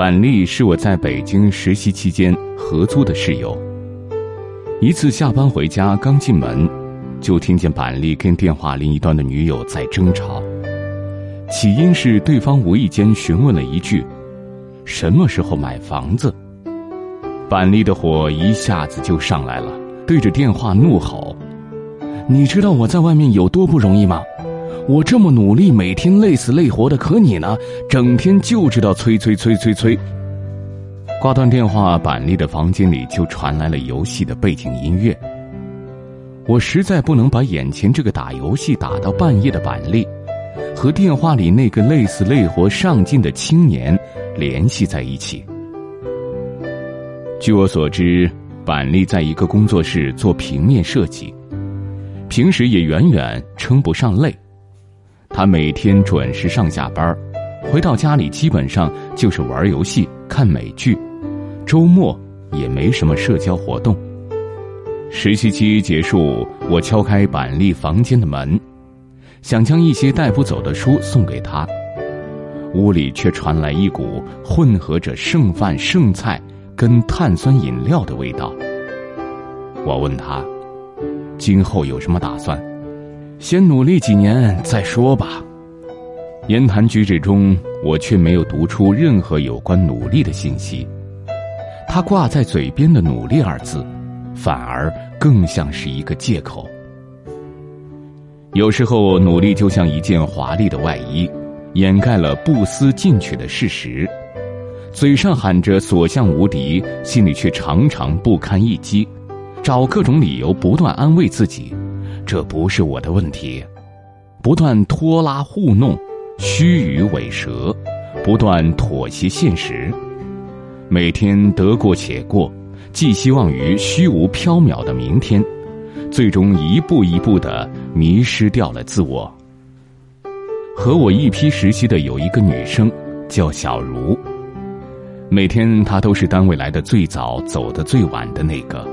板栗是我在北京实习期间合租的室友。一次下班回家，刚进门，就听见板栗跟电话另一端的女友在争吵。起因是对方无意间询问了一句：“什么时候买房子？”板栗的火一下子就上来了，对着电话怒吼：“你知道我在外面有多不容易吗？我这么努力，每天累死累活的，可你呢，整天就知道催催催催催。”挂断电话，板栗的房间里就传来了游戏的背景音乐。我实在不能把眼前这个打游戏打到半夜的板栗，和电话里那个累死累活上进的青年联系在一起。据我所知，板栗在一个工作室做平面设计，平时也远远称不上累。他每天准时上下班，回到家里基本上就是玩游戏、看美剧。周末也没什么社交活动。实习期结束，我敲开板栗房间的门，想将一些带不走的书送给他，屋里却传来一股混合着剩饭剩菜跟碳酸饮料的味道。我问他：“今后有什么打算？”“先努力几年再说吧。”言谈举止中，我却没有读出任何有关努力的信息。他挂在嘴边的“努力”二字，反而更像是一个借口。有时候，努力就像一件华丽的外衣，掩盖了不思进取的事实。嘴上喊着所向无敌，心里却常常不堪一击，找各种理由不断安慰自己：“这不是我的问题。”不断拖拉糊弄，虚与委蛇，不断妥协现实。每天得过且过，寄希望于虚无缥缈的明天，最终一步一步的迷失掉了自我。和我一批实习的有一个女生，叫小茹。每天她都是单位来的最早、走的最晚的那个。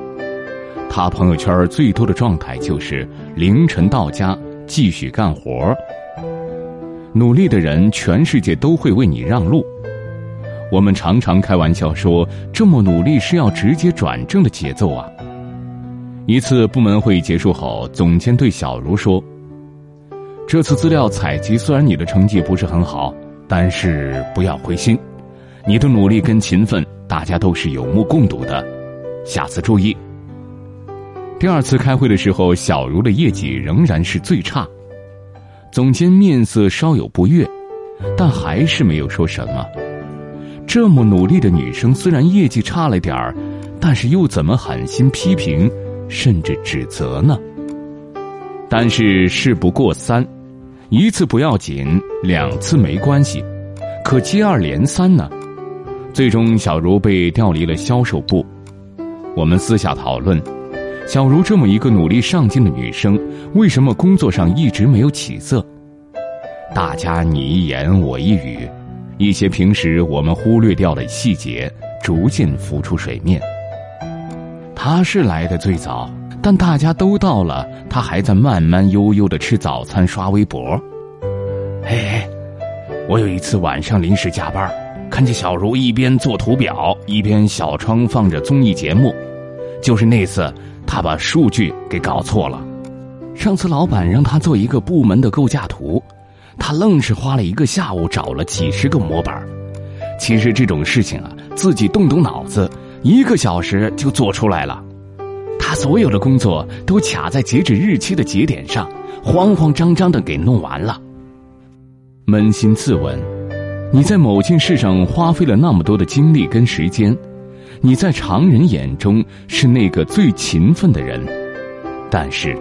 他朋友圈最多的状态就是凌晨到家继续干活。努力的人，全世界都会为你让路。我们常常开玩笑说，这么努力是要直接转正的节奏啊。一次部门会议结束后，总监对小茹说：“这次资料采集虽然你的成绩不是很好，但是不要灰心，你的努力跟勤奋，大家都是有目共睹的。下次注意。”第二次开会的时候，小茹的业绩仍然是最差，总监面色稍有不悦，但还是没有说什么。这么努力的女生，虽然业绩差了点儿，但是又怎么狠心批评，甚至指责呢？但是事不过三，一次不要紧，两次没关系，可接二连三呢？最终，小茹被调离了销售部。我们私下讨论，小茹这么一个努力上进的女生，为什么工作上一直没有起色？大家你一言我一语。一些平时我们忽略掉的细节，逐渐浮出水面。他是来的最早，但大家都到了，他还在慢慢悠悠的吃早餐、刷微博。嘿，我有一次晚上临时加班，看见小茹一边做图表，一边小窗放着综艺节目。就是那次，他把数据给搞错了。上次老板让他做一个部门的构架图。他愣是花了一个下午找了几十个模板其实这种事情啊，自己动动脑子，一个小时就做出来了。他所有的工作都卡在截止日期的节点上，慌慌张张的给弄完了。扪心自问，你在某件事上花费了那么多的精力跟时间，你在常人眼中是那个最勤奋的人，但是，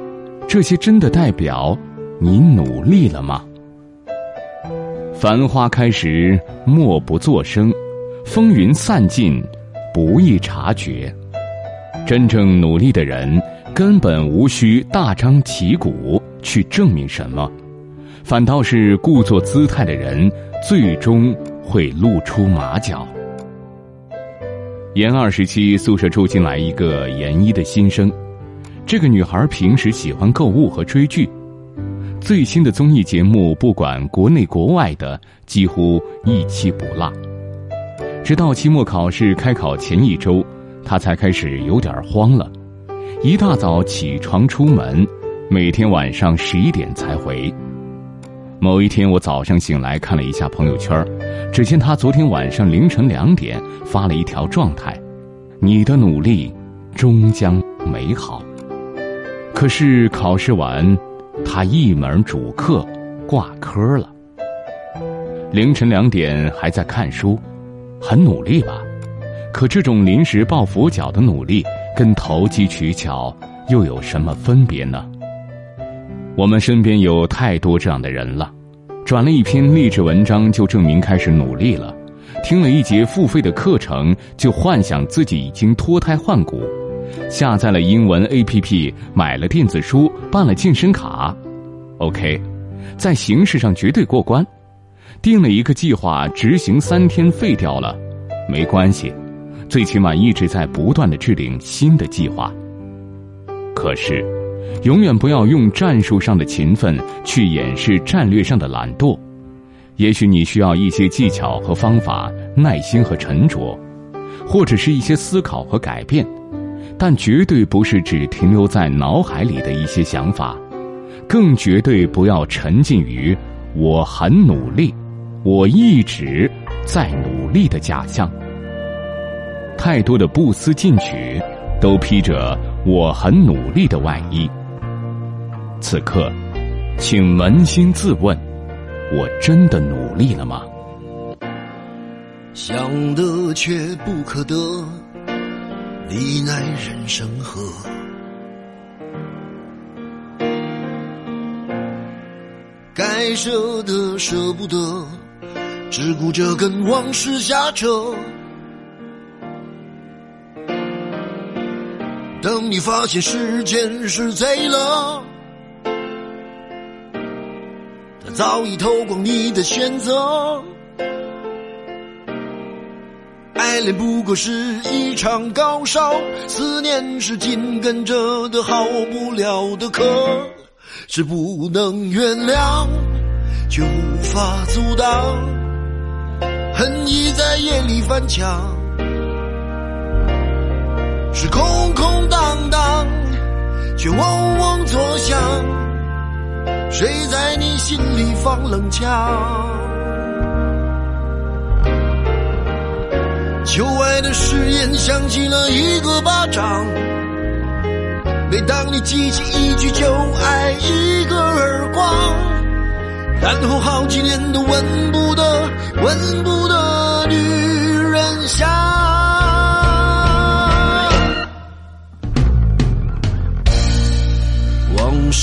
这些真的代表你努力了吗？繁花开时，默不作声；风云散尽，不易察觉。真正努力的人，根本无需大张旗鼓去证明什么，反倒是故作姿态的人，最终会露出马脚。研二时期，宿舍住进来一个研一的新生，这个女孩平时喜欢购物和追剧。最新的综艺节目，不管国内国外的，几乎一期不落。直到期末考试开考前一周，他才开始有点慌了。一大早起床出门，每天晚上十一点才回。某一天，我早上醒来看了一下朋友圈，只见他昨天晚上凌晨两点发了一条状态：“你的努力终将美好。”可是考试完，他一门主课挂科了。凌晨两点还在看书，很努力吧？可这种临时抱佛脚的努力，跟投机取巧又有什么分别呢？我们身边有太多这样的人了，转了一篇励志文章就证明开始努力了，听了一节付费的课程就幻想自己已经脱胎换骨，下载了英文 APP，买了电子书，办了健身卡，OK，在形式上绝对过关，定了一个计划，执行三天废掉了，没关系，最起码一直在不断的制定新的计划。可是。永远不要用战术上的勤奋去掩饰战略上的懒惰。也许你需要一些技巧和方法、耐心和沉着，或者是一些思考和改变，但绝对不是只停留在脑海里的一些想法，更绝对不要沉浸于“我很努力，我一直在努力”的假象。太多的不思进取，都披着“我很努力”的外衣。此刻，请扪心自问：我真的努力了吗？想得却不可得，你奈人生何？该舍的舍不得，只顾着跟往事瞎扯。等你发现时间是贼了。早已偷光你的选择，爱恋不过是一场高烧，思念是紧跟着的好不了的咳，是不能原谅，却无法阻挡，恨意在夜里翻墙，是空空荡荡，却嗡嗡作响。谁在你心里放冷枪？旧爱的誓言响起了一个巴掌。每当你记起一句就爱，一个耳光，然后好几年都闻不得、闻不得女人香。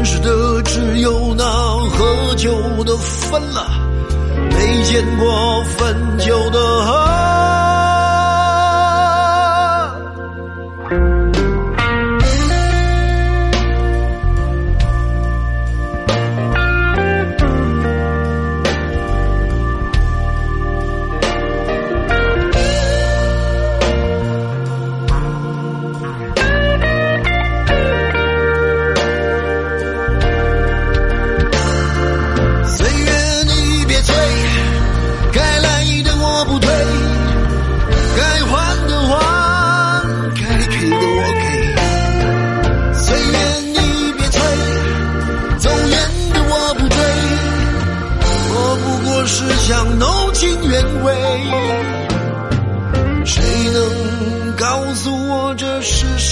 认识的只有那喝酒的分了，没见过分酒的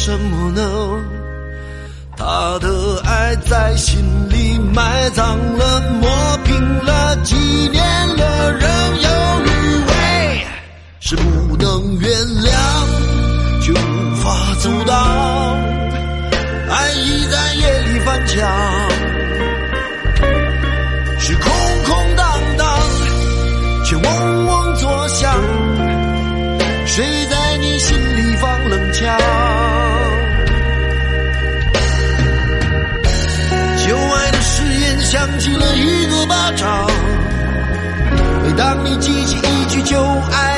什么呢？他的爱在心里埋葬了，磨平了，纪念了，仍有余味，是不能原谅，却无法阻挡。爱意在夜里翻墙，是空空荡荡，却嗡嗡作响。谁在你心里放冷枪起了一个巴掌。每当你记起一句就爱